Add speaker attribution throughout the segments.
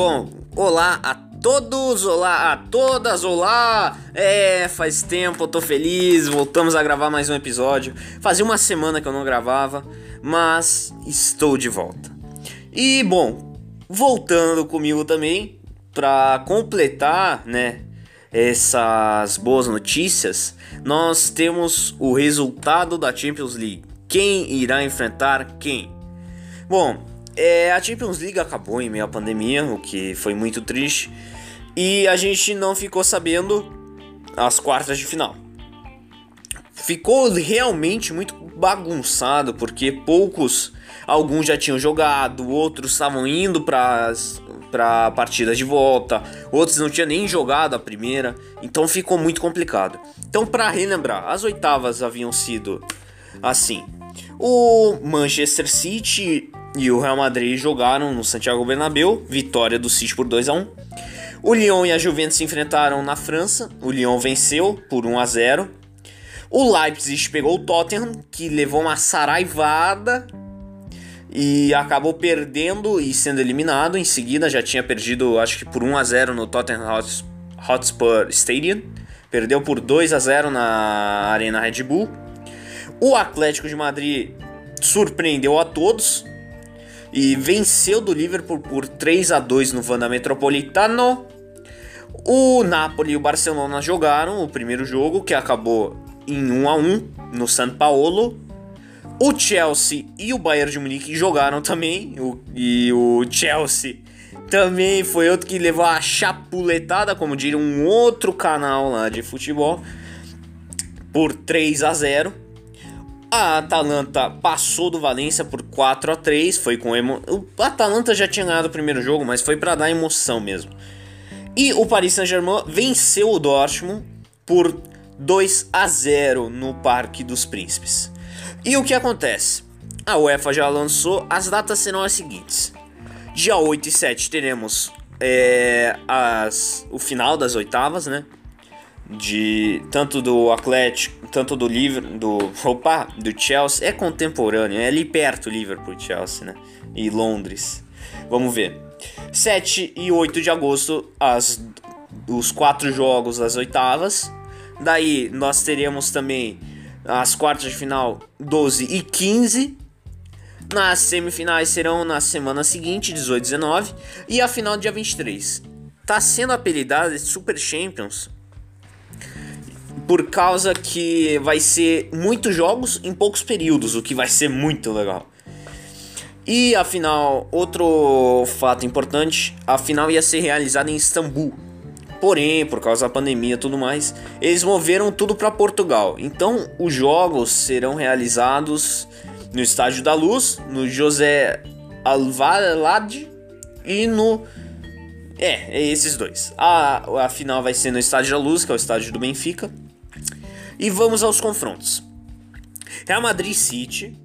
Speaker 1: Bom, olá a todos, olá a todas, olá! É, faz tempo, eu tô feliz, voltamos a gravar mais um episódio. Fazia uma semana que eu não gravava, mas estou de volta. E bom, voltando comigo também, para completar, né, essas boas notícias, nós temos o resultado da Champions League. Quem irá enfrentar quem? Bom, é, a Champions League acabou em meio à pandemia, o que foi muito triste, e a gente não ficou sabendo as quartas de final. Ficou realmente muito bagunçado, porque poucos, alguns já tinham jogado, outros estavam indo para para partidas de volta, outros não tinham nem jogado a primeira, então ficou muito complicado. Então, para relembrar, as oitavas haviam sido assim: o Manchester City e o Real Madrid jogaram no Santiago Bernabéu, vitória do City por 2 a 1. O Lyon e a Juventus se enfrentaram na França, o Lyon venceu por 1 a 0. O Leipzig pegou o Tottenham, que levou uma saraivada e acabou perdendo e sendo eliminado. Em seguida já tinha perdido, acho que por 1 a 0 no Tottenham Hotspur Stadium. Perdeu por 2 a 0 na Arena Red Bull. O Atlético de Madrid surpreendeu a todos, e venceu do Liverpool por 3 a 2 no Vanda Metropolitano. O Napoli e o Barcelona jogaram o primeiro jogo, que acabou em 1 a 1 no São Paulo. O Chelsea e o Bayern de Munique jogaram também, e o Chelsea também foi outro que levou a chapuletada, como diria um outro canal lá de futebol, por 3 a 0. A Atalanta passou do Valência por 4 a 3 foi com emo... O Atalanta já tinha ganhado o primeiro jogo, mas foi para dar emoção mesmo. E o Paris Saint-Germain venceu o Dortmund por 2 a 0 no Parque dos Príncipes. E o que acontece? A UEFA já lançou, as datas serão as seguintes. Dia 8 e 7 teremos é, as, o final das oitavas, né? De tanto do Atlético, tanto do Liverpool, do opa, do Chelsea, é contemporâneo, é ali perto Liverpool Chelsea, né? E Londres. Vamos ver. 7 e 8 de agosto, as os quatro jogos das oitavas. Daí nós teremos também as quartas de final 12 e 15. Nas semifinais serão na semana seguinte, 18 e 19, e a final dia 23. Tá sendo apelidada de Super Champions por causa que vai ser muitos jogos em poucos períodos, o que vai ser muito legal. E afinal, outro fato importante, a final ia ser realizada em Istambul. Porém, por causa da pandemia e tudo mais, eles moveram tudo para Portugal. Então, os jogos serão realizados no Estádio da Luz, no José Alvalade e no é, é esses dois. A, a final vai ser no Estádio da Luz, que é o estádio do Benfica. E vamos aos confrontos. Real Madrid City.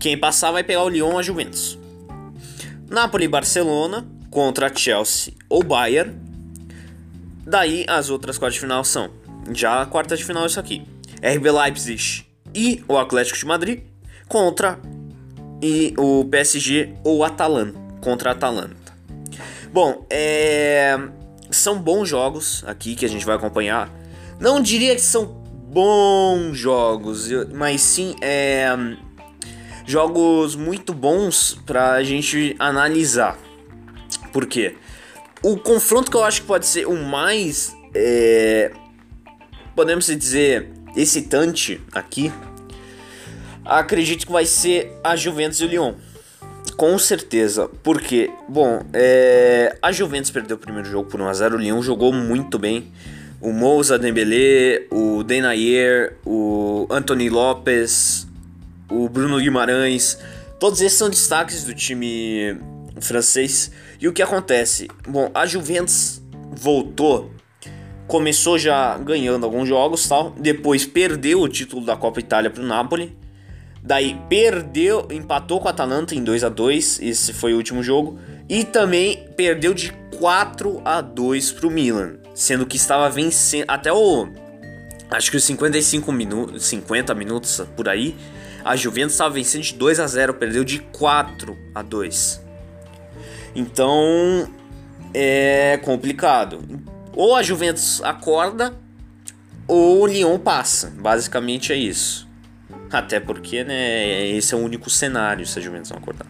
Speaker 1: Quem passar vai pegar o Lyon a Juventus. Napoli e Barcelona contra Chelsea ou Bayern. Daí as outras quartas de final são já a quarta de final isso aqui. RB Leipzig e o Atlético de Madrid contra e o PSG ou Atalanta contra Atalanta. Bom, é... são bons jogos aqui que a gente vai acompanhar. Não diria que são bons jogos, mas sim é, jogos muito bons pra gente analisar. Por quê? O confronto que eu acho que pode ser o mais, é, podemos dizer, excitante aqui, acredito que vai ser a Juventus e o Lyon. Com certeza, porque, bom, é, a Juventus perdeu o primeiro jogo por 1x0, o Lyon jogou muito bem o Moussa Dembélé, o Denayer, o Anthony Lopes, o Bruno Guimarães, todos esses são destaques do time francês. E o que acontece? Bom, a Juventus voltou, começou já ganhando alguns jogos, tal, depois perdeu o título da Copa Itália para o Napoli. Daí perdeu, empatou com a Atalanta em 2 a 2, esse foi o último jogo, e também perdeu de 4 a 2 para o Milan sendo que estava vencendo até o acho que os 55 minutos, 50 minutos por aí, a Juventus estava vencendo de 2 a 0, perdeu de 4 a 2. Então é complicado. Ou a Juventus acorda ou o Lyon passa. Basicamente é isso. Até porque, né, esse é o único cenário se a Juventus não acordar.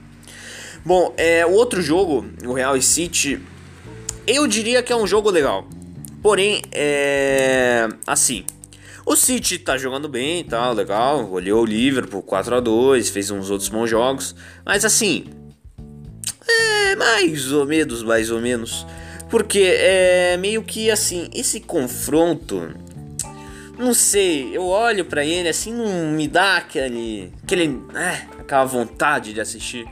Speaker 1: Bom, é, o outro jogo, o Real City, eu diria que é um jogo legal. Porém, é. Assim. O City tá jogando bem tá, tal, legal. Olhou o Liverpool 4 a 2 fez uns outros bons jogos. Mas assim. É mais ou menos, mais ou menos. Porque é meio que assim, esse confronto. Não sei, eu olho para ele assim, não me dá aquele. aquele. É, aquela vontade de assistir.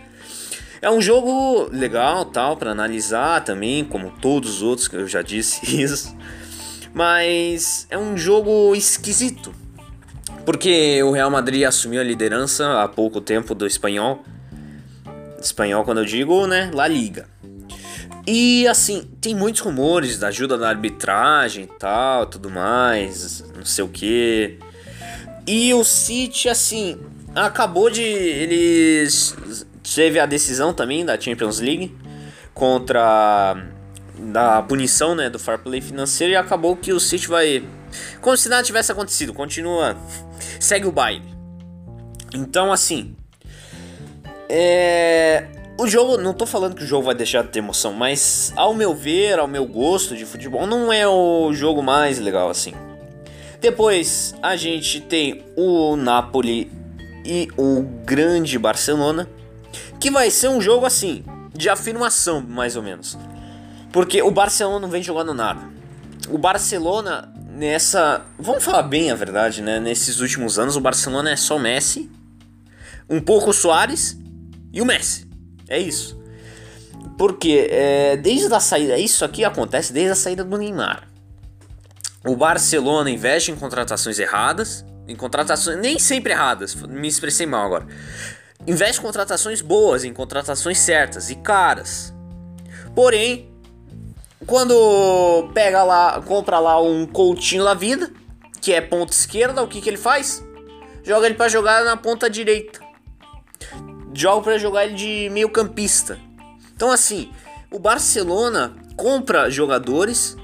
Speaker 1: É um jogo legal, tal, para analisar também, como todos os outros que eu já disse isso. Mas é um jogo esquisito. Porque o Real Madrid assumiu a liderança há pouco tempo do espanhol. Espanhol quando eu digo, né, La Liga. E assim, tem muitos rumores da ajuda da arbitragem e tal, tudo mais, não sei o que. E o City, assim, acabou de. Eles Teve a decisão também da Champions League contra da punição né, do fair play financeiro e acabou que o City vai. Como se nada tivesse acontecido, continua. Segue o baile. Então, assim. É. O jogo, não tô falando que o jogo vai deixar de ter emoção, mas ao meu ver, ao meu gosto de futebol, não é o jogo mais legal assim. Depois a gente tem o Napoli e o grande Barcelona que vai ser um jogo assim, de afirmação, mais ou menos. Porque o Barcelona não vem jogando nada. O Barcelona, nessa. Vamos falar bem a verdade, né? Nesses últimos anos, o Barcelona é só Messi, um pouco o Soares e o Messi. É isso. Porque é, desde a saída. Isso aqui acontece desde a saída do Neymar. O Barcelona investe em contratações erradas. Em contratações nem sempre erradas, me expressei mal agora. Investe em contratações boas, em contratações certas e caras. Porém, quando pega lá, compra lá um Coutinho da vida, que é ponta esquerda, o que, que ele faz? Joga ele para jogar na ponta direita. Joga para jogar ele de meio campista. Então assim, o Barcelona compra jogadores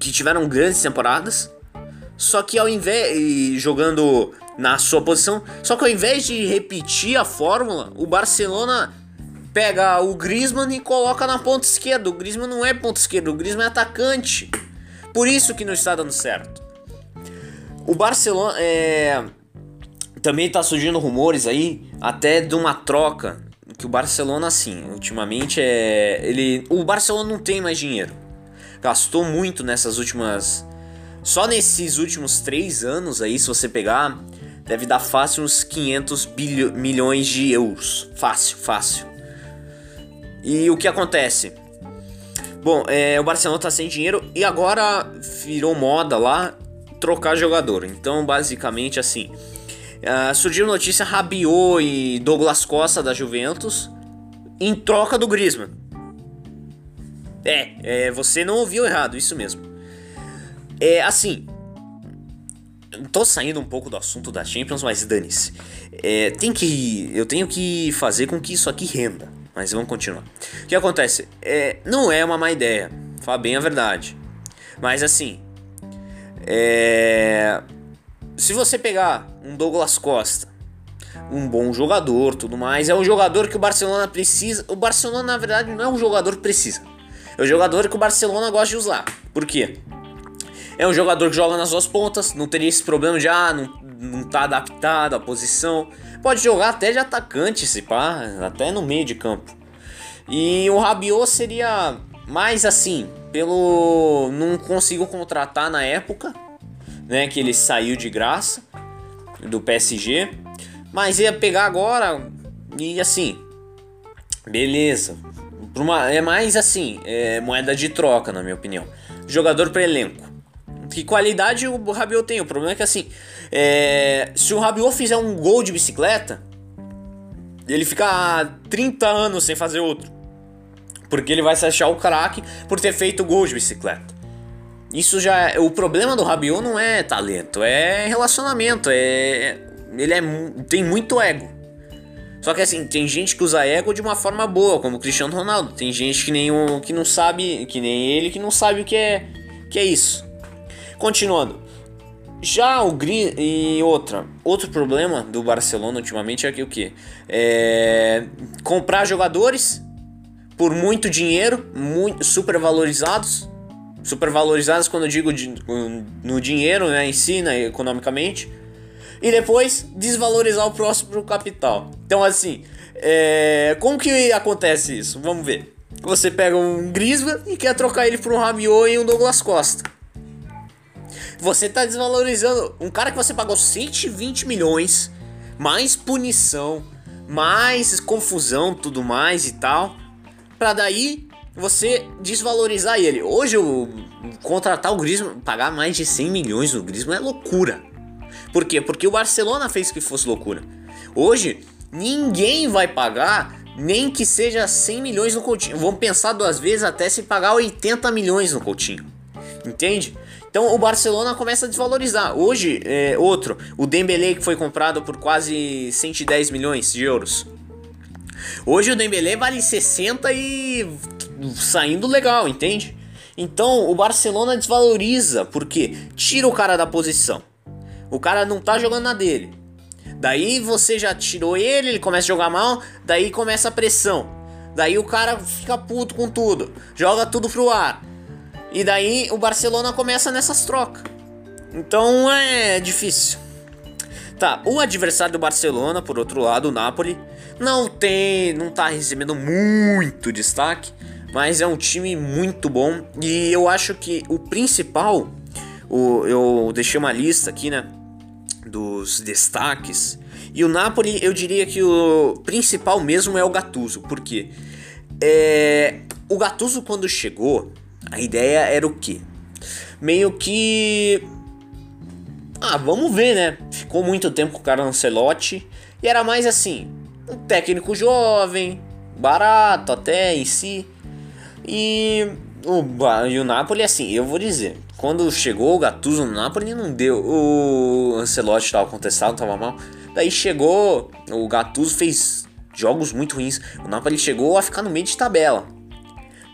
Speaker 1: que tiveram grandes temporadas, só que ao invés jogando na sua posição. Só que ao invés de repetir a fórmula, o Barcelona pega o Griezmann e coloca na ponta esquerda. O Griezmann não é ponta esquerda, o Griezmann é atacante. Por isso que não está dando certo. O Barcelona é... também está surgindo rumores aí até de uma troca que o Barcelona assim, ultimamente é ele o Barcelona não tem mais dinheiro. Gastou muito nessas últimas só nesses últimos três anos aí, se você pegar, deve dar fácil uns 500 milhões de euros. Fácil, fácil. E o que acontece? Bom, é, o Barcelona tá sem dinheiro e agora virou moda lá trocar jogador. Então, basicamente assim, uh, surgiu notícia Rabiot e Douglas Costa da Juventus em troca do Griezmann. É, é, você não ouviu errado, isso mesmo. É assim, Tô saindo um pouco do assunto da Champions, mas dane-se. É, tem que. Eu tenho que fazer com que isso aqui renda. Mas vamos continuar. O que acontece? É, não é uma má ideia. Fala bem a verdade. Mas assim. É, se você pegar um Douglas Costa, um bom jogador, tudo mais, é um jogador que o Barcelona precisa. O Barcelona, na verdade, não é um jogador que precisa. É um jogador que o Barcelona gosta de usar. Por quê? É um jogador que joga nas duas pontas, não teria esse problema de ah, não, não tá adaptado à posição. Pode jogar até de atacante, se pá, até no meio de campo. E o Rabiot seria mais assim, pelo não consigo contratar na época, né, que ele saiu de graça do PSG, mas ia pegar agora e assim, beleza. Uma, é mais assim, é moeda de troca, na minha opinião. Jogador para elenco. Que qualidade o Rabiot tem. O problema é que assim, é, se o Rabiot fizer um gol de bicicleta, ele fica 30 anos sem fazer outro. Porque ele vai se achar o craque por ter feito gol de bicicleta. Isso já é, o problema do Rabiot não é talento, é relacionamento, é ele é tem muito ego. Só que assim, tem gente que usa ego de uma forma boa, como o Cristiano Ronaldo. Tem gente que nem o que não sabe, que nem ele, que não sabe o que é que é isso. Continuando. Já o Gri e outra, outro problema do Barcelona ultimamente é que o que? É comprar jogadores por muito dinheiro, muito super valorizados. Super valorizados quando eu digo no dinheiro, né, em si, né, economicamente e depois desvalorizar o próximo capital. Então, assim, é... como que acontece isso? Vamos ver. Você pega um Grisman e quer trocar ele por um Rabiot e um Douglas Costa. Você está desvalorizando um cara que você pagou 120 milhões, mais punição, mais confusão, tudo mais e tal, para daí você desvalorizar ele. Hoje o contratar o Griezmann, pagar mais de 100 milhões no Griezmann é loucura. Por quê? Porque o Barcelona fez que fosse loucura. Hoje, ninguém vai pagar nem que seja 100 milhões no Coutinho. Vão pensar duas vezes até se pagar 80 milhões no Coutinho. Entende? Então o Barcelona começa a desvalorizar. Hoje, é, outro, o Dembélé que foi comprado por quase 110 milhões de euros. Hoje o Dembélé vale 60 e saindo legal, entende? Então o Barcelona desvaloriza porque tira o cara da posição. O cara não tá jogando na dele. Daí você já tirou ele, ele começa a jogar mal, daí começa a pressão. Daí o cara fica puto com tudo, joga tudo pro ar. E daí o Barcelona começa nessas trocas. Então é difícil. Tá, o adversário do Barcelona, por outro lado, o Napoli, não tem, não tá recebendo muito destaque, mas é um time muito bom e eu acho que o principal, o, eu deixei uma lista aqui, né? dos destaques. E o Napoli, eu diria que o principal mesmo é o Gattuso, porque é, o Gattuso quando chegou, a ideia era o quê? Meio que ah, vamos ver, né? Ficou muito tempo com o cara Ancelotti e era mais assim, um técnico jovem, barato até em si. E o, e o Napoli, assim, eu vou dizer, quando chegou o Gattuso no Napoli, não deu. O Ancelotti estava contestado, estava mal. Daí chegou, o Gattuso fez jogos muito ruins. O Napoli chegou a ficar no meio de tabela.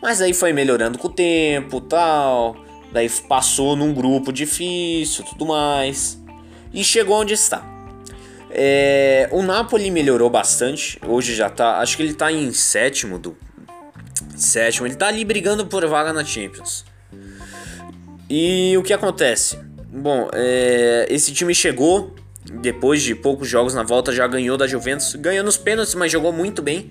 Speaker 1: Mas aí foi melhorando com o tempo, tal. Daí passou num grupo difícil, tudo mais. E chegou onde está. É, o Napoli melhorou bastante. Hoje já tá. Acho que ele tá em sétimo do. Sétimo. Ele tá ali brigando por vaga na Champions. E o que acontece? Bom, é, esse time chegou depois de poucos jogos na volta, já ganhou da Juventus, ganhou nos pênaltis, mas jogou muito bem.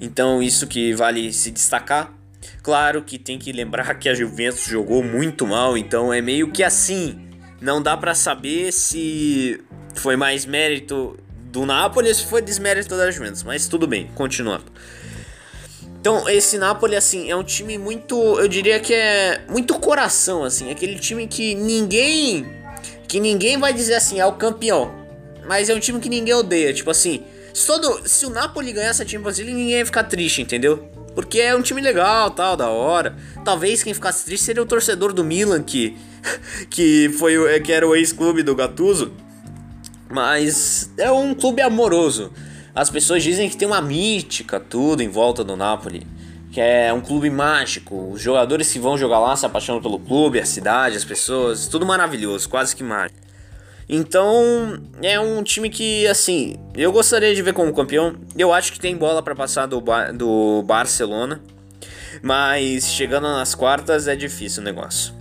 Speaker 1: Então, isso que vale se destacar. Claro que tem que lembrar que a Juventus jogou muito mal, então é meio que assim. Não dá para saber se foi mais mérito do Napoli ou se foi desmérito da Juventus, mas tudo bem, continuando. Então, esse Napoli, assim, é um time muito. Eu diria que é muito coração, assim. Aquele time que ninguém. Que ninguém vai dizer assim, é o campeão. Mas é um time que ninguém odeia. Tipo assim, se, todo, se o Napoli ganhar essa Champions League, ninguém ia ficar triste, entendeu? Porque é um time legal, tal, da hora. Talvez quem ficasse triste seria o torcedor do Milan, que, que, foi, que era o ex-clube do Gattuso. Mas é um clube amoroso. As pessoas dizem que tem uma mítica tudo em volta do Napoli, que é um clube mágico. Os jogadores que vão jogar lá se apaixonam pelo clube, a cidade, as pessoas, tudo maravilhoso, quase que mágico. Então, é um time que, assim, eu gostaria de ver como campeão. Eu acho que tem bola para passar do, do Barcelona, mas chegando nas quartas é difícil o negócio.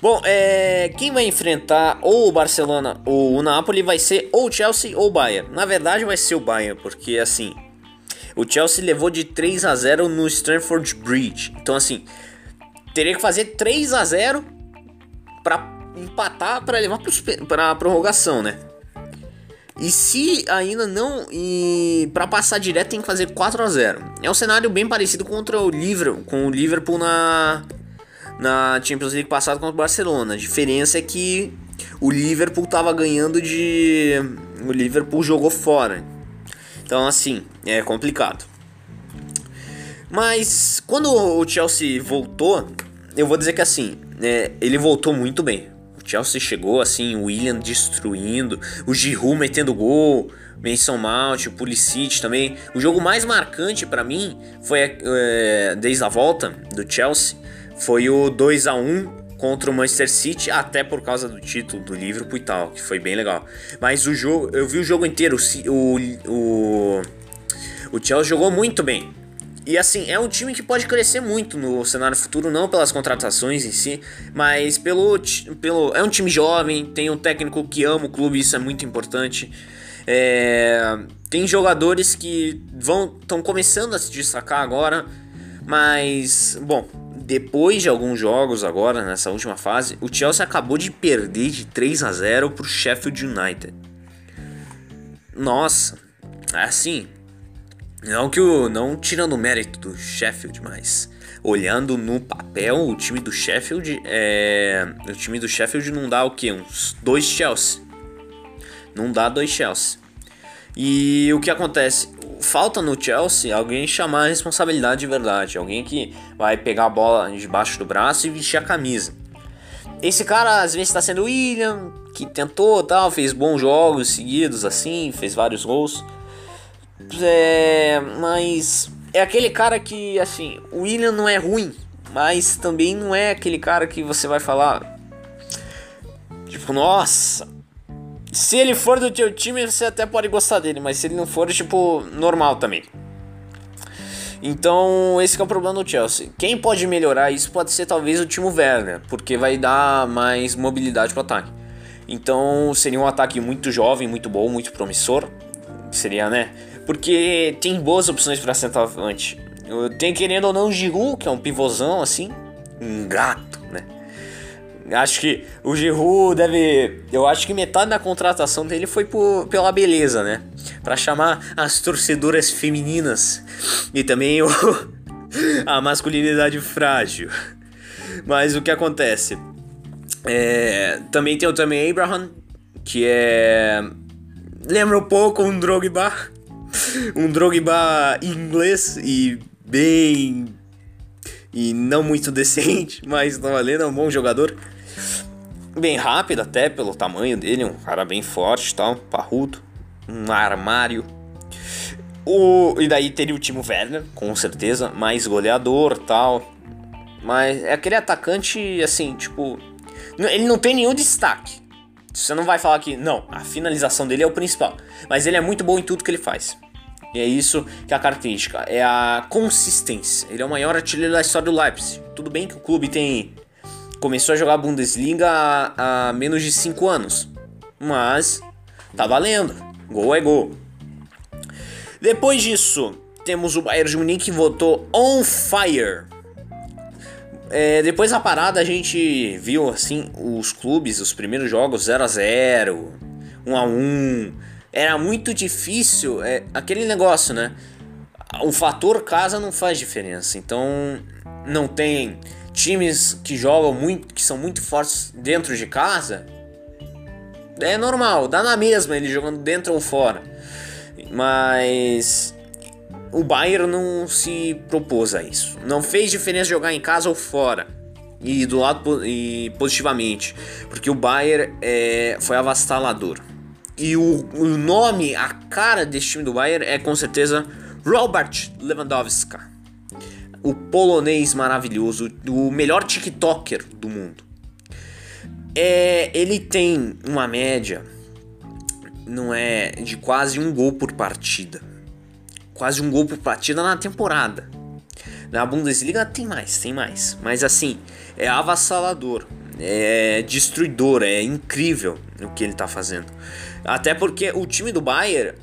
Speaker 1: Bom, é, quem vai enfrentar ou o Barcelona ou o Napoli vai ser ou o Chelsea ou o Bayern. Na verdade vai ser o Bayern, porque assim, o Chelsea levou de 3 a 0 no Stamford Bridge. Então assim, teria que fazer 3 a 0 para empatar para levar para a prorrogação, né? E se ainda não e para passar direto tem que fazer 4 a 0. É um cenário bem parecido contra o Liverpool, com o Liverpool na na Champions League passada contra o Barcelona. A diferença é que o Liverpool estava ganhando de. O Liverpool jogou fora. Então, assim, é complicado. Mas quando o Chelsea voltou, eu vou dizer que assim, é, ele voltou muito bem. Chelsea chegou assim, William destruindo, o Giroud metendo gol, Mason Mount, o Pulisic também. O jogo mais marcante para mim foi é, desde a volta do Chelsea foi o 2 a 1 contra o Manchester City, até por causa do título do Liverpool e tal, que foi bem legal. Mas o jogo, eu vi o jogo inteiro, o, o, o Chelsea jogou muito bem. E assim, é um time que pode crescer muito no cenário futuro, não pelas contratações em si, mas pelo, pelo. É um time jovem, tem um técnico que ama o clube, isso é muito importante. É, tem jogadores que vão estão começando a se destacar agora, mas bom, depois de alguns jogos agora nessa última fase, o Chelsea acabou de perder de 3 a 0 pro Sheffield United. Nossa, assim, não que o não tirando o mérito do Sheffield, mas olhando no papel, o time do Sheffield é, o time do Sheffield não dá o que uns dois Chelsea. Não dá dois Chelsea. E o que acontece? Falta no Chelsea alguém chamar a responsabilidade de verdade. Alguém que vai pegar a bola debaixo do braço e vestir a camisa. Esse cara às vezes está sendo o William, que tentou tal, fez bons jogos seguidos assim, fez vários gols. É, mas é aquele cara que, assim, o William não é ruim, mas também não é aquele cara que você vai falar. Tipo, nossa, se ele for do teu time, você até pode gostar dele, mas se ele não for, tipo, normal também. Então, esse é o problema do Chelsea. Quem pode melhorar isso pode ser talvez o Timo Werner, porque vai dar mais mobilidade pro ataque. Então, seria um ataque muito jovem, muito bom, muito promissor. Seria, né? Porque tem boas opções para centroavante. Tem querendo ou não o Giroud, que é um pivôzão assim, um gato Acho que o Giroud deve. Eu acho que metade da contratação dele foi por, pela beleza, né? Para chamar as torcedoras femininas e também o, a masculinidade frágil. Mas o que acontece? É, também tem o Tammy Abraham, que é. Lembra um pouco um Drogba. Um Drogba inglês e bem. E não muito decente, mas tá valendo, é um bom jogador bem rápido até pelo tamanho dele, um cara bem forte, tal, parrudo, um armário. O, e daí teria o Timo Werner, com certeza, mais goleador, tal. Mas é aquele atacante assim, tipo, ele não tem nenhum destaque. Você não vai falar que não, a finalização dele é o principal, mas ele é muito bom em tudo que ele faz. E é isso que é a característica, é a consistência. Ele é o maior artilheiro da história do Leipzig. Tudo bem que o clube tem começou a jogar Bundesliga há, há menos de 5 anos. Mas tá valendo. Gol é gol. Depois disso, temos o Bayern de Munique que votou on fire. É, depois da parada a gente viu assim os clubes, os primeiros jogos 0 a 0 1 a 1 Era muito difícil, é, aquele negócio, né? O fator casa não faz diferença. Então não tem times que jogam muito, que são muito fortes dentro de casa, é normal, dá na mesma ele jogando dentro ou fora. Mas o Bayern não se propôs a isso. Não fez diferença jogar em casa ou fora. E do lado e positivamente, porque o Bayern é, foi avassalador. E o, o nome, a cara desse time do Bayern é com certeza Robert Lewandowski o polonês maravilhoso, o melhor TikToker do mundo. É, ele tem uma média, não é, de quase um gol por partida. Quase um gol por partida na temporada. Na Bundesliga tem mais, tem mais. Mas assim, é avassalador, é destruidor, é incrível o que ele tá fazendo. Até porque o time do Bayern,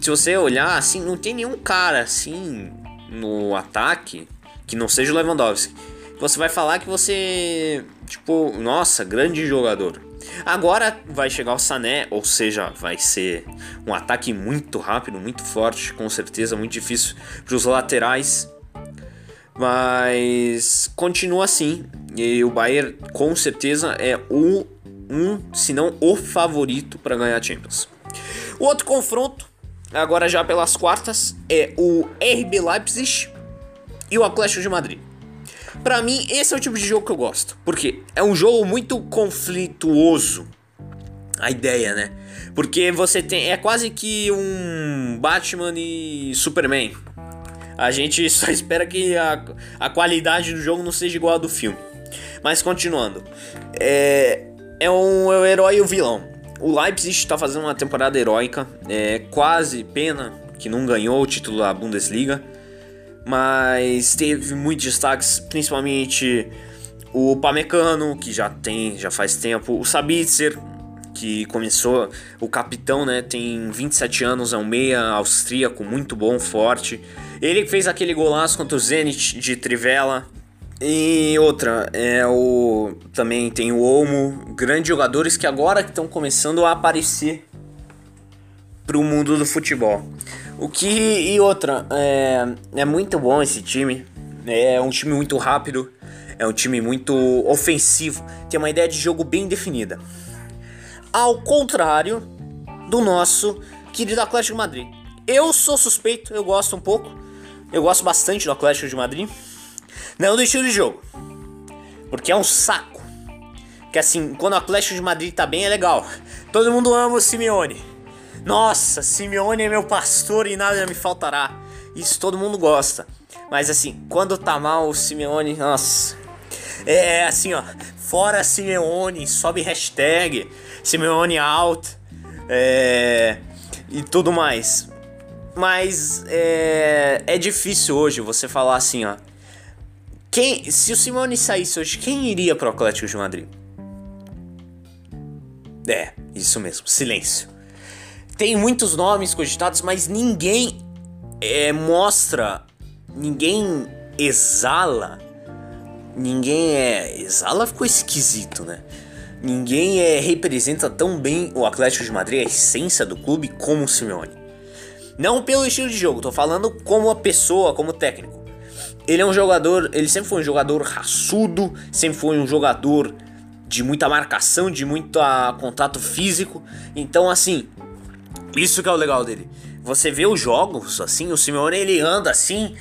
Speaker 1: se você olhar assim, não tem nenhum cara assim no ataque que não seja o Lewandowski. Você vai falar que você, tipo, nossa, grande jogador. Agora vai chegar o Sané, ou seja, vai ser um ataque muito rápido, muito forte, com certeza muito difícil para os laterais. Mas continua assim. E o Bayern com certeza é o um, se não o favorito para ganhar a Champions. O outro confronto agora já pelas quartas, é o RB Leipzig e o Atlético de Madrid. Para mim, esse é o tipo de jogo que eu gosto, porque é um jogo muito conflituoso. A ideia, né? Porque você tem. É quase que um Batman e Superman. A gente só espera que a, a qualidade do jogo não seja igual a do filme. Mas continuando. É, é, um, é o herói e o vilão. O Leipzig está fazendo uma temporada heróica. É quase pena que não ganhou o título da Bundesliga. Mas teve muitos destaques, principalmente o Pamecano, que já tem, já faz tempo. O Sabitzer, que começou, o capitão, né? Tem 27 anos, é um meia austríaco, muito bom, forte. Ele fez aquele golaço contra o Zenit de Trivela. E outra, é o também tem o Olmo, grandes jogadores que agora estão começando a aparecer para o mundo do futebol. O que e outra, é, é muito bom esse time. É um time muito rápido, é um time muito ofensivo, tem uma ideia de jogo bem definida. Ao contrário do nosso querido Atlético de Madrid. Eu sou suspeito, eu gosto um pouco. Eu gosto bastante do Atlético de Madrid. Não do estilo de jogo. Porque é um saco. Que assim, quando o Atlético de Madrid tá bem é legal. Todo mundo ama o Simeone. Nossa, Simeone é meu pastor e nada me faltará. Isso todo mundo gosta. Mas assim, quando tá mal o Simeone, nossa. É assim, ó. Fora Simeone, sobe hashtag. Simeone out. É, e tudo mais. Mas é, é difícil hoje você falar assim, ó. Quem, se o Simone saísse hoje, quem iria pro Atlético de Madrid? É, isso mesmo, silêncio. Tem muitos nomes cogitados, mas ninguém é, mostra, ninguém exala, ninguém é. Exala ficou esquisito, né? Ninguém é, representa tão bem o Atlético de Madrid, a essência do clube, como o Simeone. Não pelo estilo de jogo, tô falando como a pessoa, como técnico. Ele é um jogador, ele sempre foi um jogador raçudo, sempre foi um jogador de muita marcação, de muito contato físico. Então, assim, isso que é o legal dele. Você vê os jogos, assim, o Simeone ele anda assim,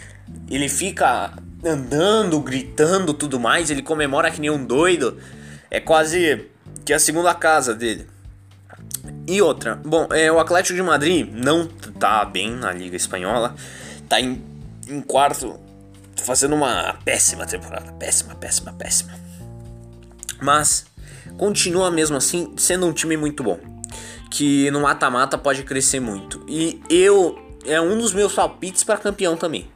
Speaker 1: ele fica andando, gritando, tudo mais, ele comemora que nem um doido. É quase que a segunda casa dele. E outra, bom, é, o Atlético de Madrid não tá bem na Liga Espanhola, tá em, em quarto fazendo uma péssima temporada. Péssima, péssima, péssima. Mas continua mesmo assim sendo um time muito bom. Que no mata-mata pode crescer muito. E eu. É um dos meus palpites para campeão também.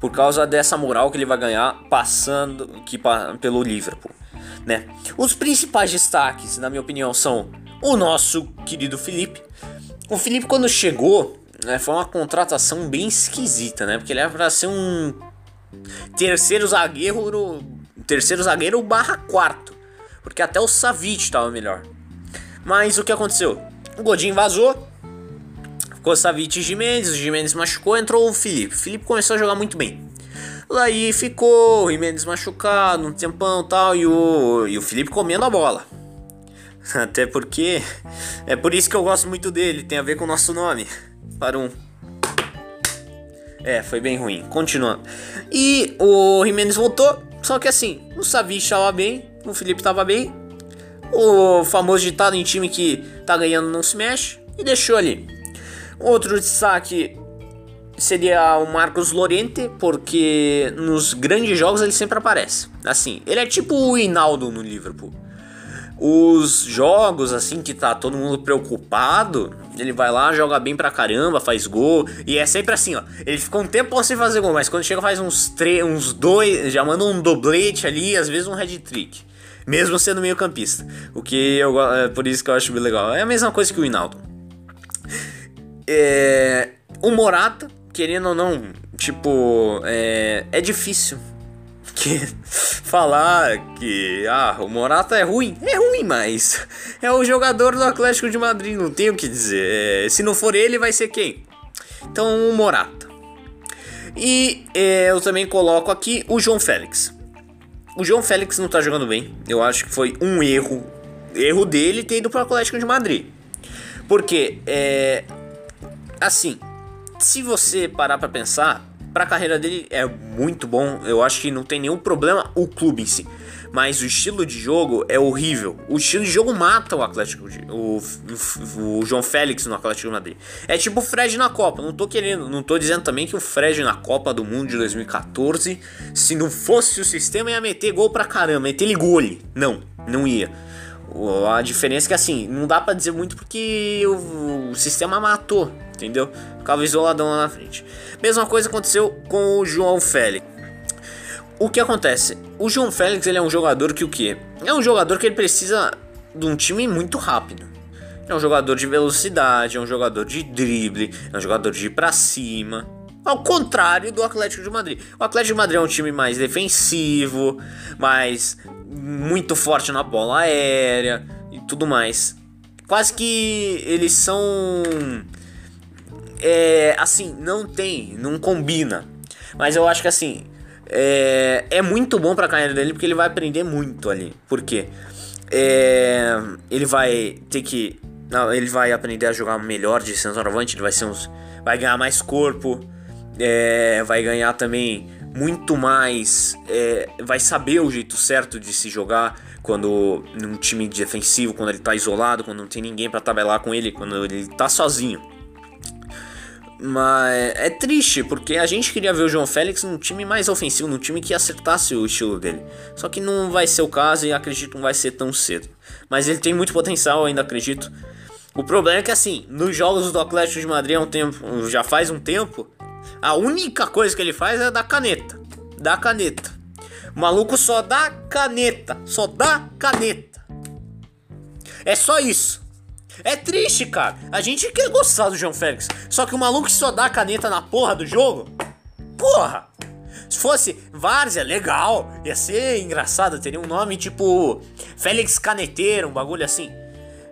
Speaker 1: Por causa dessa moral que ele vai ganhar passando que, pelo Liverpool. Né? Os principais destaques, na minha opinião, são o nosso querido Felipe. O Felipe, quando chegou, né, foi uma contratação bem esquisita, né? Porque ele era para ser um Terceiro zagueiro. Terceiro zagueiro barra quarto. Porque até o Savic estava melhor. Mas o que aconteceu? O Godinho vazou. Ficou Savic e Jimenez. O Jimenez machucou, entrou o Felipe. O Felipe começou a jogar muito bem. Aí ficou o Jimenez machucado um tempão tal. E o, e o Felipe comendo a bola. Até porque é por isso que eu gosto muito dele. Tem a ver com o nosso nome. Para um é, foi bem ruim. Continuando. E o Jimenez voltou. Só que assim, o Savi estava bem, o Felipe estava bem. O famoso ditado em time que tá ganhando não se mexe. E deixou ali. Outro destaque seria o Marcos Lorente, porque nos grandes jogos ele sempre aparece. Assim, ele é tipo o Hinaldo no Liverpool os jogos assim que tá todo mundo preocupado, ele vai lá, joga bem pra caramba, faz gol. E é sempre assim, ó. Ele fica um tempo sem fazer gol, mas quando chega faz uns três, uns dois, já manda um doblete ali, às vezes um head trick. Mesmo sendo meio campista. O que eu é por isso que eu acho bem legal. É a mesma coisa que o Hinaldo. É, o Morata, querendo ou não, tipo, é, é difícil que falar que ah, o Morata é ruim, é ruim, mas é o jogador do Atlético de Madrid, não tenho o que dizer. É, se não for ele, vai ser quem? Então, o Morata. E é, eu também coloco aqui o João Félix. O João Félix não tá jogando bem. Eu acho que foi um erro, erro dele ter ido para o Atlético de Madrid. Porque é assim, se você parar para pensar, pra carreira dele é muito bom. Eu acho que não tem nenhum problema o clube em si. Mas o estilo de jogo é horrível. O estilo de jogo mata o Atlético, o, o, o João Félix no Atlético Madrid. É tipo o Fred na Copa. Não tô querendo, não tô dizendo também que o Fred na Copa do Mundo de 2014, se não fosse o sistema, ia meter gol pra caramba, meter ele gole. Não, não ia. A diferença é que assim, não dá para dizer muito porque o, o, sistema matou, entendeu? Ficava isoladão lá na frente. Mesma coisa aconteceu com o João Félix. O que acontece? O João Félix ele é um jogador que o que? É um jogador que ele precisa de um time muito rápido. É um jogador de velocidade, é um jogador de drible, é um jogador de ir pra cima. Ao contrário do Atlético de Madrid. O Atlético de Madrid é um time mais defensivo, mais muito forte na bola aérea e tudo mais. Quase que eles são. É, assim, não tem, não combina. Mas eu acho que assim. É, é muito bom pra carreira dele porque ele vai aprender muito ali. Por quê? É, ele vai ter que. Não, ele vai aprender a jogar melhor de centroavante, ele vai ser uns. Vai ganhar mais corpo. É, vai ganhar também muito mais. É, vai saber o jeito certo de se jogar quando num time defensivo, quando ele tá isolado, quando não tem ninguém para tabelar com ele, quando ele tá sozinho. Mas é triste, porque a gente queria ver o João Félix num time mais ofensivo, num time que acertasse o estilo dele. Só que não vai ser o caso e acredito que não vai ser tão cedo. Mas ele tem muito potencial, ainda acredito. O problema é que assim, nos jogos do Atlético de Madrid há um tempo, já faz um tempo, a única coisa que ele faz é dar caneta. Dá caneta. O maluco só dá caneta. Só dá caneta. É só isso. É triste, cara. A gente quer gostar do João Félix. Só que o maluco só dá caneta na porra do jogo. Porra! Se fosse Várzea, legal. Ia ser engraçado. Teria um nome tipo Félix Caneteiro, um bagulho assim.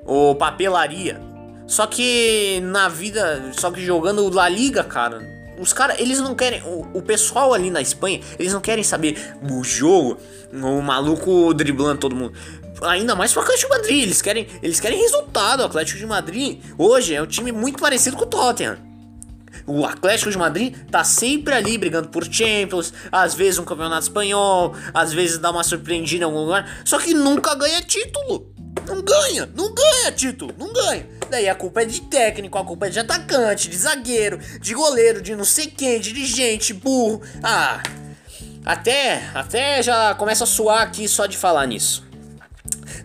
Speaker 1: Ou Papelaria. Só que na vida. Só que jogando La Liga, cara os caras, eles não querem. O, o, pessoal ali na Espanha, eles não querem saber o jogo, o maluco driblando todo mundo. Ainda mais pro Atlético de Madrid. Eles querem, eles querem resultado. O Atlético de Madrid hoje é um time muito parecido com o Tottenham. O Atlético de Madrid tá sempre ali brigando por Champions, às vezes um campeonato espanhol, às vezes dá uma surpreendida em algum lugar, só que nunca ganha título. Não ganha, não ganha título, não ganha. Daí a culpa é de técnico, a culpa é de atacante, de zagueiro, de goleiro, de não sei quem, dirigente, burro. Ah, até, até já começa a suar aqui só de falar nisso.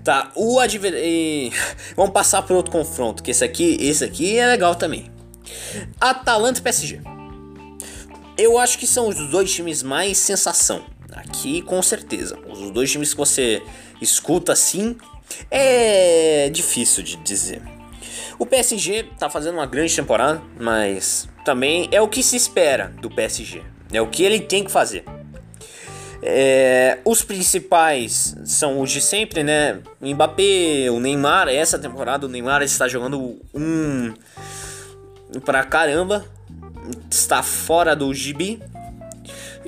Speaker 1: Tá, o adversário. Vamos passar para outro confronto, que esse aqui, esse aqui é legal também. Atalanta e PSG. Eu acho que são os dois times mais sensação. Aqui com certeza. Os dois times que você escuta assim é difícil de dizer. O PSG tá fazendo uma grande temporada, mas também é o que se espera do PSG. É o que ele tem que fazer. É, os principais são os de sempre, né? Mbappé, o Neymar. Essa temporada o Neymar está jogando um pra caramba. Está fora do gibi.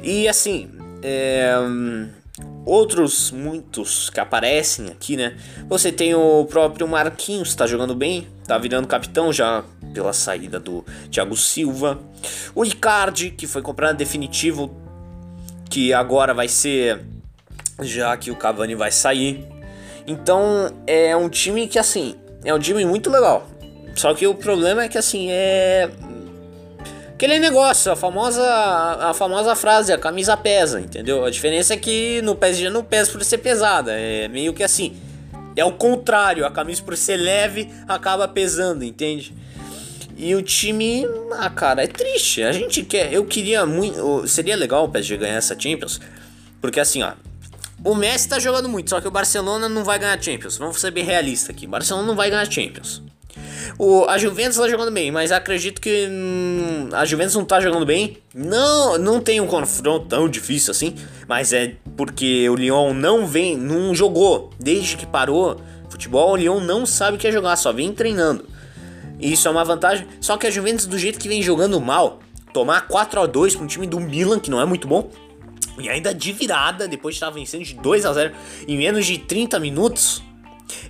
Speaker 1: E assim, é, outros muitos que aparecem aqui, né? Você tem o próprio Marquinhos, está jogando bem, tá virando capitão já pela saída do Thiago Silva. O Icardi, que foi comprado definitivo, que agora vai ser já que o Cavani vai sair. Então é um time que assim, é um time muito legal. Só que o problema é que assim, é aquele negócio, a famosa, a famosa frase, a camisa pesa, entendeu? A diferença é que no PSG não pesa por ser pesada, é meio que assim. É o contrário, a camisa por ser leve acaba pesando, entende? E o time, ah, cara, é triste. A gente quer, eu queria muito, seria legal o PSG ganhar essa Champions, porque assim, ó, o Messi tá jogando muito, só que o Barcelona não vai ganhar Champions. Vamos ser bem realistas aqui. Barcelona não vai ganhar Champions. O, a Juventus tá jogando bem, mas acredito que hum, a Juventus não tá jogando bem. Não, não tem um confronto tão difícil assim, mas é porque o Lyon não vem, não jogou desde que parou futebol. O Lyon não sabe o que é jogar, só vem treinando. Isso é uma vantagem. Só que a Juventus do jeito que vem jogando mal, tomar 4 a 2 para um time do Milan que não é muito bom. E ainda de virada, depois de estar vencendo de 2 a 0 em menos de 30 minutos.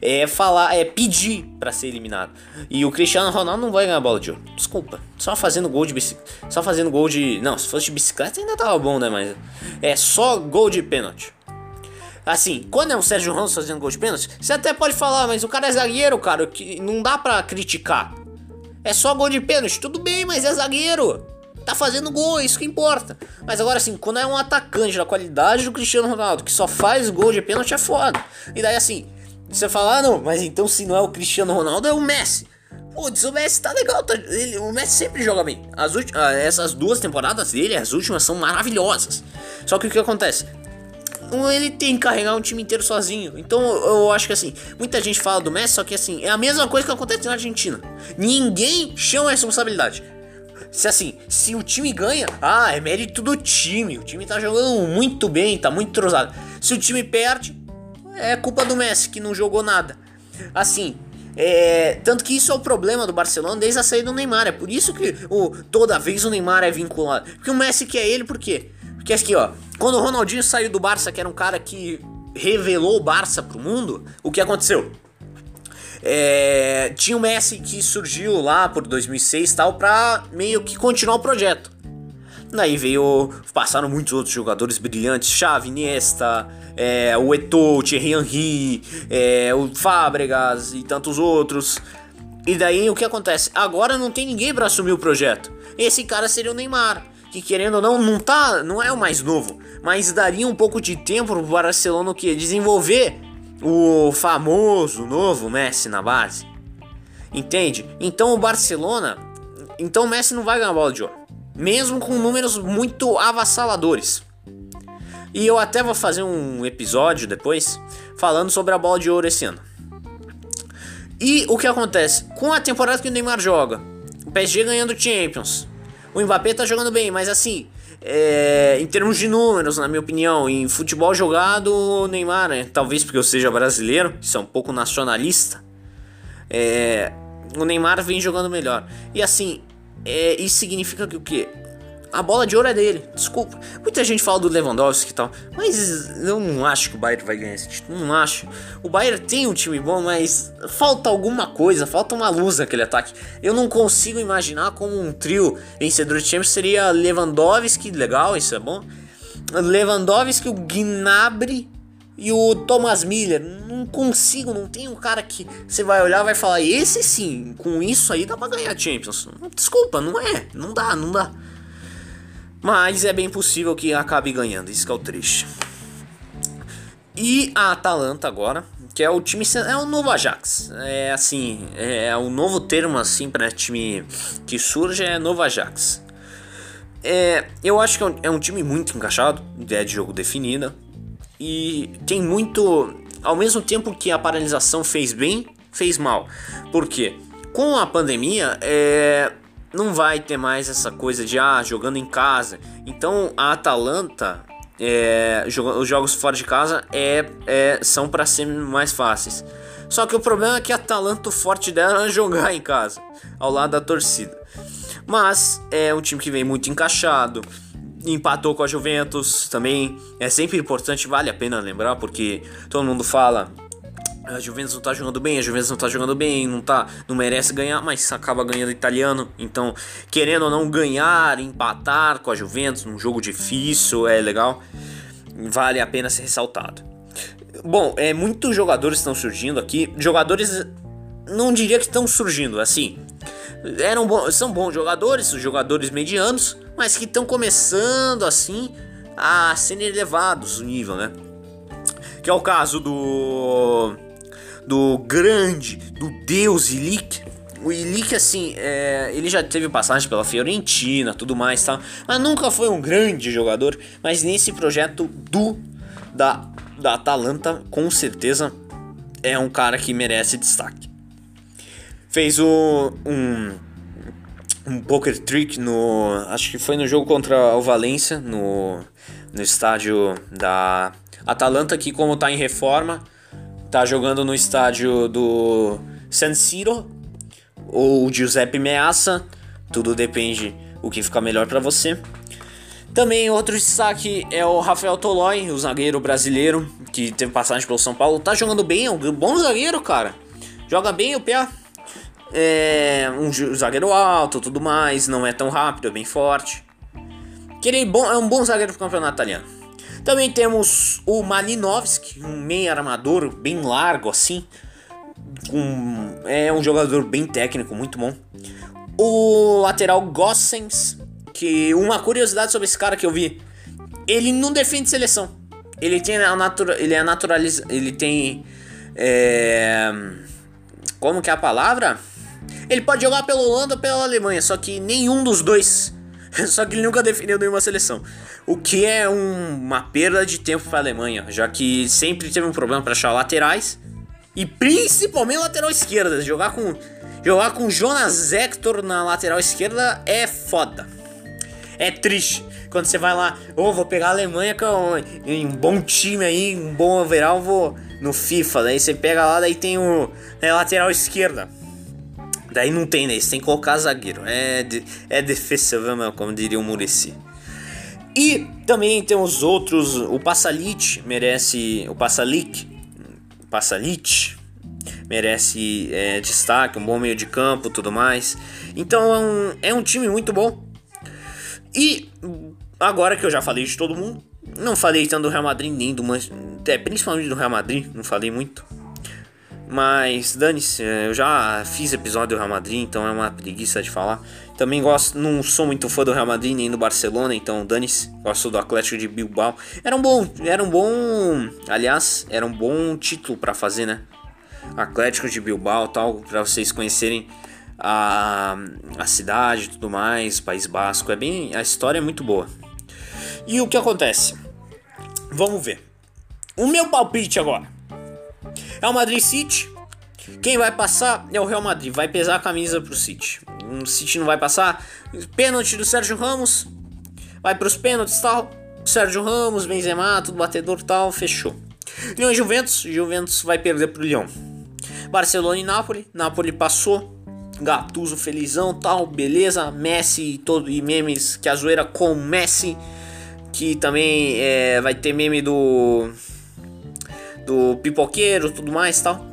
Speaker 1: é falar, é pedir para ser eliminado. E o Cristiano Ronaldo não vai ganhar a bola de ouro. Desculpa. Só fazendo gol de bicicleta. Só fazendo gol de. Não, se fosse de bicicleta ainda tava bom, né? Mas. É só gol de pênalti. Assim, quando é o Sérgio Ramos fazendo gol de pênalti, você até pode falar, mas o cara é zagueiro, cara, que não dá pra criticar. É só gol de pênalti, tudo bem, mas é zagueiro. Tá fazendo gol, é isso que importa. Mas agora assim, quando é um atacante da qualidade do Cristiano Ronaldo, que só faz gol de pênalti, é foda. E daí assim, você fala, ah não, mas então se não é o Cristiano Ronaldo, é o Messi. Putz, o Messi tá legal, tá, ele, o Messi sempre joga bem. As ah, essas duas temporadas dele, as últimas, são maravilhosas. Só que o que acontece? Ele tem que carregar um time inteiro sozinho. Então eu acho que assim, muita gente fala do Messi, só que assim, é a mesma coisa que acontece na Argentina. Ninguém chama a responsabilidade. Se assim, se o time ganha, ah, é mérito do time. O time tá jogando muito bem, tá muito entrosado. Se o time perde, é culpa do Messi que não jogou nada. Assim, é, tanto que isso é o problema do Barcelona desde a saída do Neymar. É por isso que o, toda vez o Neymar é vinculado. Porque o Messi quer ele, por quê? Porque aqui, ó, quando o Ronaldinho saiu do Barça, que era um cara que revelou o Barça pro mundo, o que aconteceu? É, tinha o Messi que surgiu lá por 2006 tal pra meio que continuar o projeto. Daí veio. Passaram muitos outros jogadores brilhantes: Xavi, Iniesta, é, o Eto'o, Thierry Henry, é, o Fábregas e tantos outros. E daí o que acontece? Agora não tem ninguém para assumir o projeto. Esse cara seria o Neymar, que querendo ou não, não tá, não é o mais novo, mas daria um pouco de tempo pro Barcelona que desenvolver o famoso novo Messi na base. Entende? Então o Barcelona, então o Messi não vai ganhar a bola de ouro mesmo com números muito avassaladores. E eu até vou fazer um episódio depois falando sobre a bola de ouro esse ano. E o que acontece? Com a temporada que o Neymar joga, o PSG ganhando Champions, o Mbappé tá jogando bem, mas assim, é, em termos de números, na minha opinião, em futebol jogado, o Neymar, né, talvez porque eu seja brasileiro, isso é um pouco nacionalista, é, o Neymar vem jogando melhor. E assim, é, isso significa que o quê? A bola de ouro é dele, desculpa. Muita gente fala do Lewandowski e tal, mas eu não acho que o Bayern vai ganhar esse título, não acho. O Bayern tem um time bom, mas falta alguma coisa, falta uma luz naquele ataque. Eu não consigo imaginar como um trio vencedor de Champions seria Lewandowski, legal, isso é bom. Lewandowski, o Gnabry e o Thomas Miller, não consigo, não tem um cara que você vai olhar e vai falar, esse sim, com isso aí dá pra ganhar Champions. Desculpa, não é, não dá, não dá. Mas é bem possível que acabe ganhando, isso que é o triste. E a Atalanta agora, que é o time, é o novo Ajax. É assim, é o novo termo assim para time que surge é novo Ajax. É, eu acho que é um, é um time muito encaixado, ideia de jogo definida, e tem muito. Ao mesmo tempo que a paralisação fez bem, fez mal. Por quê? Com a pandemia, é, não vai ter mais essa coisa de ah, jogando em casa. Então a Atalanta, é, os jogos fora de casa é, é são para ser mais fáceis. Só que o problema é que a Atalanta, o forte dela é jogar em casa, ao lado da torcida. Mas é um time que vem muito encaixado, empatou com a Juventus também. É sempre importante, vale a pena lembrar, porque todo mundo fala. A Juventus não tá jogando bem, a Juventus não tá jogando bem, não tá, não merece ganhar, mas acaba ganhando italiano. Então, querendo ou não ganhar, empatar com a Juventus num jogo difícil, é legal. Vale a pena ser ressaltado. Bom, é muitos jogadores estão surgindo aqui. Jogadores não diria que estão surgindo, assim. Eram bons, são bons jogadores, jogadores medianos, mas que estão começando assim a serem elevados o nível, né? Que é o caso do do grande, do deus Ilick. O Ilick, assim, é, ele já teve passagem pela Fiorentina, tudo mais, tá? Mas nunca foi um grande jogador. Mas nesse projeto do da da Atalanta, com certeza é um cara que merece destaque. Fez o, um um poker trick no. Acho que foi no jogo contra o Valência, no, no estádio da Atalanta, que como tá em reforma, tá jogando no estádio do San Siro ou Giuseppe Meazza, tudo depende o que fica melhor para você. Também outro destaque é o Rafael Tolói, o zagueiro brasileiro que teve passagem pelo São Paulo. Tá jogando bem, é um bom zagueiro, cara. Joga bem o pé. É um zagueiro alto, tudo mais, não é tão rápido, é bem forte. Que ele é, bom, é um bom zagueiro pro campeonato italiano. Também temos o Malinovski, um meio armador bem largo assim. Um, é um jogador bem técnico, muito bom. O lateral Gossens, que uma curiosidade sobre esse cara que eu vi, ele não defende seleção. Ele tem a natura, ele é naturaliza, ele tem é, como que é a palavra? Ele pode jogar pela Holanda ou pela Alemanha, só que nenhum dos dois. Só que ele nunca defendeu nenhuma seleção. O que é um, uma perda de tempo para a Alemanha, já que sempre teve um problema para achar laterais e principalmente lateral esquerda. Jogar com jogar com Jonas Hector na lateral esquerda é foda. É triste. Quando você vai lá, ô, oh, vou pegar a Alemanha com um, um bom time aí, um bom overall, vou no FIFA. Daí você pega lá, daí tem o é, lateral esquerda. Daí não tem, né? Você tem que colocar zagueiro. É, de, é defensivo mesmo, como diria o Murici. E também temos outros. O Passalit merece. O Passalic. Passalit merece é, destaque, um bom meio de campo tudo mais. Então é um, é um time muito bom. E agora que eu já falei de todo mundo, não falei tanto do Real Madrid nem do Manchester. É, principalmente do Real Madrid, não falei muito. Mas dane-se, é, eu já fiz episódio do Real Madrid, então é uma preguiça de falar. Também gosto, não sou muito fã do Real Madrid nem do Barcelona, então dane-se. Gosto do Atlético de Bilbao. Era um bom, era um bom, aliás, era um bom título para fazer, né? Atlético de Bilbao, tal, para vocês conhecerem a, a cidade, tudo mais, País Basco. É bem, a história é muito boa. E o que acontece? Vamos ver. O meu palpite agora. É o Madrid City. Quem vai passar é o Real Madrid. Vai pesar a camisa pro City. O City não vai passar. Pênalti do Sérgio Ramos. Vai pros pênaltis tal. Sérgio Ramos, Benzema, tudo batedor tal. Fechou. Lyon e Juventus. Juventus vai perder pro Lyon. Barcelona e Napoli. Napoli passou. Gattuso felizão tal, beleza. Messi todo, e memes que a zoeira com Messi. Que também é, vai ter meme do do pipoqueiro tudo mais tal.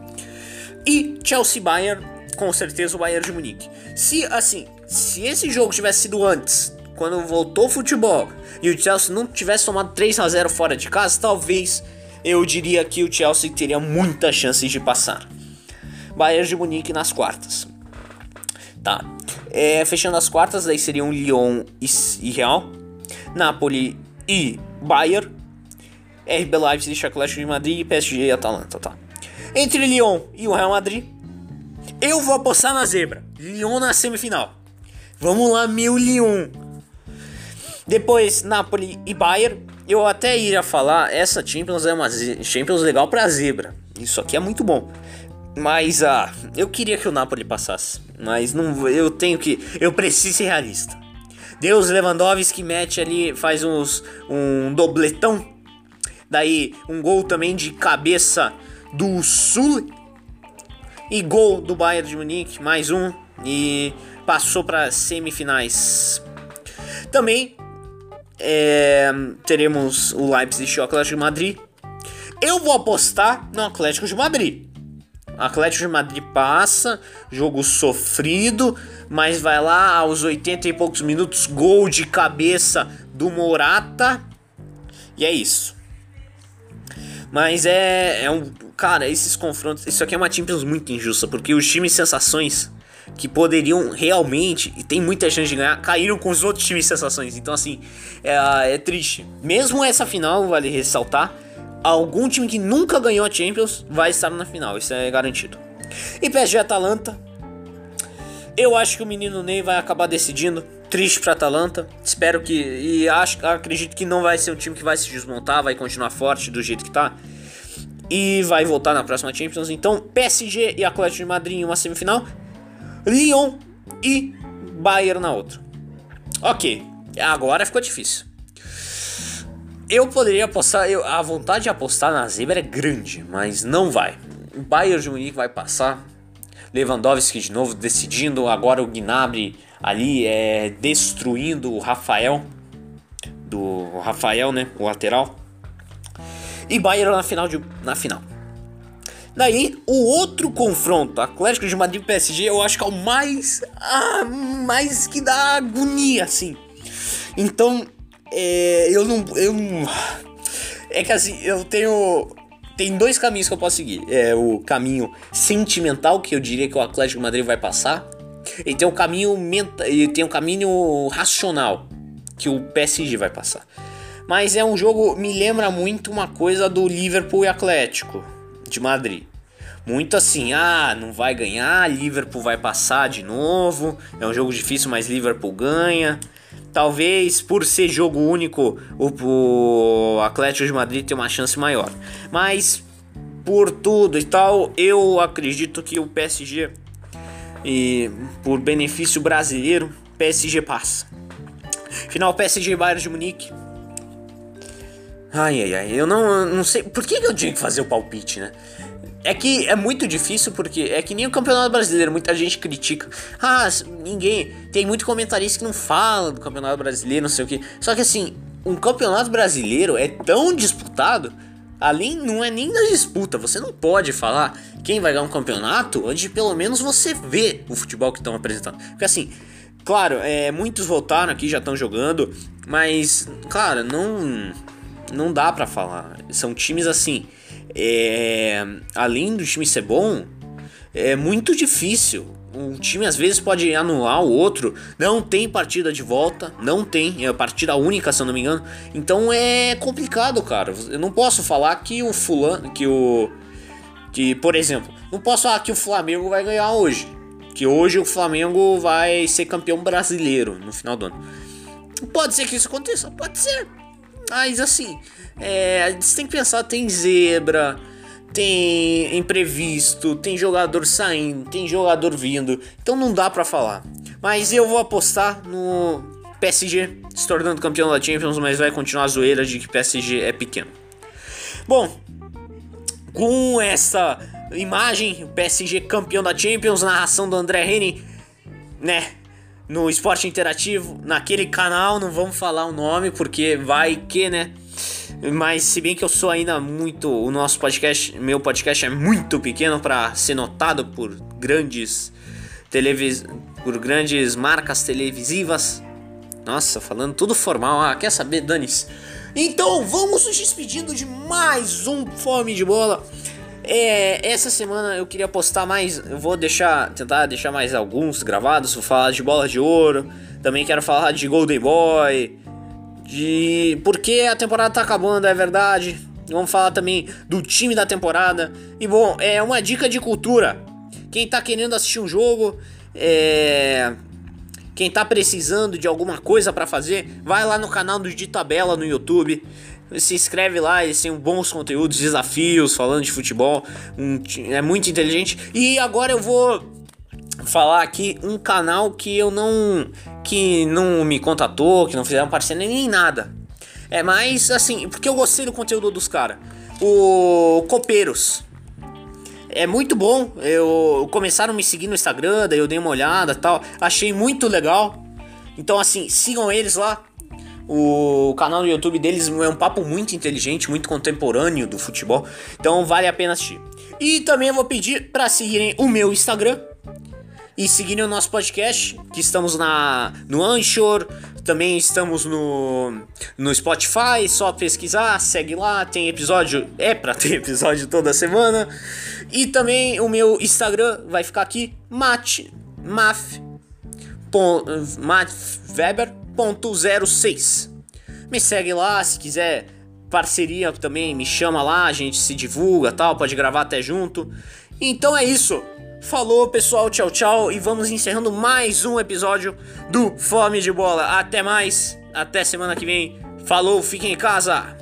Speaker 1: E Chelsea Bayern, com certeza o Bayern de Munique. Se assim, se esse jogo tivesse sido antes, quando voltou o futebol, e o Chelsea não tivesse tomado 3 a 0 fora de casa, talvez eu diria que o Chelsea teria muitas chances de passar. Bayern de Munique nas quartas. Tá. É, fechando as quartas, daí seriam Lyon e, e Real, Napoli e Bayern, RB Leipzig, Atlético de Madrid, PSG e Atalanta, tá? Entre Lyon e o Real Madrid, eu vou apostar na zebra. Lyon na semifinal. Vamos lá, meu Lyon. Depois, Napoli e Bayern. Eu até iria falar, essa Champions é uma Champions legal pra zebra. Isso aqui é muito bom. Mas ah, eu queria que o Napoli passasse. Mas não, eu tenho que. Eu preciso ser realista. Deus Lewandowski mete ali, faz uns, um dobletão Daí um gol também de cabeça do Sul. E gol do Bayern de Munique, mais um. E passou para semifinais. Também é, teremos o Leipzig e o Atlético de Madrid. Eu vou apostar no Atlético de Madrid. Atlético de Madrid passa, jogo sofrido, mas vai lá aos 80 e poucos minutos, gol de cabeça do Morata. E é isso. Mas é, é um. Cara, esses confrontos. Isso aqui é uma Champions muito injusta, porque os times sensações que poderiam realmente, e tem muita chance de ganhar, caíram com os outros times sensações. Então, assim, é, é triste. Mesmo essa final, vale ressaltar, algum time que nunca ganhou a Champions vai estar na final, isso é garantido. E PSG Atalanta, eu acho que o menino Ney vai acabar decidindo triste para Atalanta. Espero que e acho, acredito que não vai ser um time que vai se desmontar, vai continuar forte do jeito que tá e vai voltar na próxima Champions. Então, PSG e Atlético de Madrid em uma semifinal, Lyon e Bayern na outra. OK. Agora ficou difícil. Eu poderia apostar, eu, a vontade de apostar na zebra é grande, mas não vai. O Bayern de Munique vai passar. Lewandowski de novo decidindo, agora o Gnabry ali é, destruindo o Rafael do Rafael, né? O lateral. E Bayern na final. De, na final. Daí, o outro confronto, Atlético de Madrid PSG, eu acho que é o mais. Ah, mais que dá agonia, assim. Então, é, eu não. Eu, é que assim, eu tenho. Tem dois caminhos que eu posso seguir. É o caminho sentimental, que eu diria que o Atlético Madrid vai passar. E tem o caminho mental. E tem o caminho racional, que o PSG vai passar. Mas é um jogo. Me lembra muito uma coisa do Liverpool e Atlético de Madrid. Muito assim, ah, não vai ganhar, Liverpool vai passar de novo. É um jogo difícil, mas Liverpool ganha. Talvez por ser jogo único, o, Atlético de Madrid tem uma chance maior. Mas por tudo e tal, eu acredito que o PSG e por benefício brasileiro, PSG passa. Final PSG Bayern de Munique. Ai ai ai, eu não, não sei por que eu tinha que fazer o palpite, né? É que é muito difícil porque é que nem o Campeonato Brasileiro, muita gente critica. Ah, ninguém. Tem muito comentarista que não fala do Campeonato Brasileiro, não sei o que. Só que assim, um Campeonato Brasileiro é tão disputado, além não é nem da disputa, você não pode falar quem vai ganhar um campeonato onde pelo menos você vê o futebol que estão apresentando. Porque assim, claro, é, muitos voltaram aqui, já estão jogando, mas, cara, não não dá para falar. São times assim é, além do time ser bom, é muito difícil. Um time às vezes pode anular o outro. Não tem partida de volta, não tem, é partida única, se eu não me engano. Então é complicado, cara. Eu não posso falar que o fulano, que o que, por exemplo, não posso falar que o Flamengo vai ganhar hoje. Que hoje o Flamengo vai ser campeão brasileiro no final do ano. Pode ser que isso aconteça, pode ser. Mas assim, é, você tem que pensar, tem zebra, tem imprevisto, tem jogador saindo, tem jogador vindo. Então não dá para falar. Mas eu vou apostar no PSG se tornando campeão da Champions, mas vai continuar a zoeira de que PSG é pequeno. Bom, com essa imagem, PSG campeão da Champions, narração do André Henning, né? No esporte interativo, naquele canal, não vamos falar o nome porque vai que, né? Mas se bem que eu sou ainda muito, o nosso podcast, meu podcast é muito pequeno para ser notado por grandes televis, por grandes marcas televisivas. Nossa, falando tudo formal. Ah, quer saber, Danis? Então, vamos nos despedindo de mais um Fome de Bola. É, essa semana eu queria postar mais, eu vou deixar, tentar deixar mais alguns gravados, vou falar de bola de ouro, também quero falar de Golden Boy, de porque a temporada tá acabando, é verdade. Vamos falar também do time da temporada. E bom, é uma dica de cultura. Quem tá querendo assistir um jogo, é... quem tá precisando de alguma coisa para fazer, vai lá no canal do De Tabela no YouTube. Se inscreve lá, eles têm bons conteúdos, desafios, falando de futebol. Um, é muito inteligente. E agora eu vou falar aqui um canal que eu não que não me contatou, que não fizeram parceria nem nada. É mais assim, porque eu gostei do conteúdo dos caras. O Copeiros. É muito bom. Eu começaram a me seguir no Instagram, daí eu dei uma olhada, tal. Achei muito legal. Então assim, sigam eles lá. O canal no YouTube deles é um papo muito inteligente, muito contemporâneo do futebol. Então vale a pena assistir. E também eu vou pedir para seguirem o meu Instagram, e seguindo o nosso podcast, que estamos na no Anchor, também estamos no no Spotify, só pesquisar, segue lá, tem episódio, é para ter episódio toda semana. E também o meu Instagram vai ficar aqui, mat maf matweber.06. Me segue lá se quiser parceria também, me chama lá, a gente se divulga, tal, pode gravar até junto. Então é isso. Falou, pessoal, tchau, tchau. E vamos encerrando mais um episódio do Fome de Bola. Até mais, até semana que vem. Falou, fiquem em casa.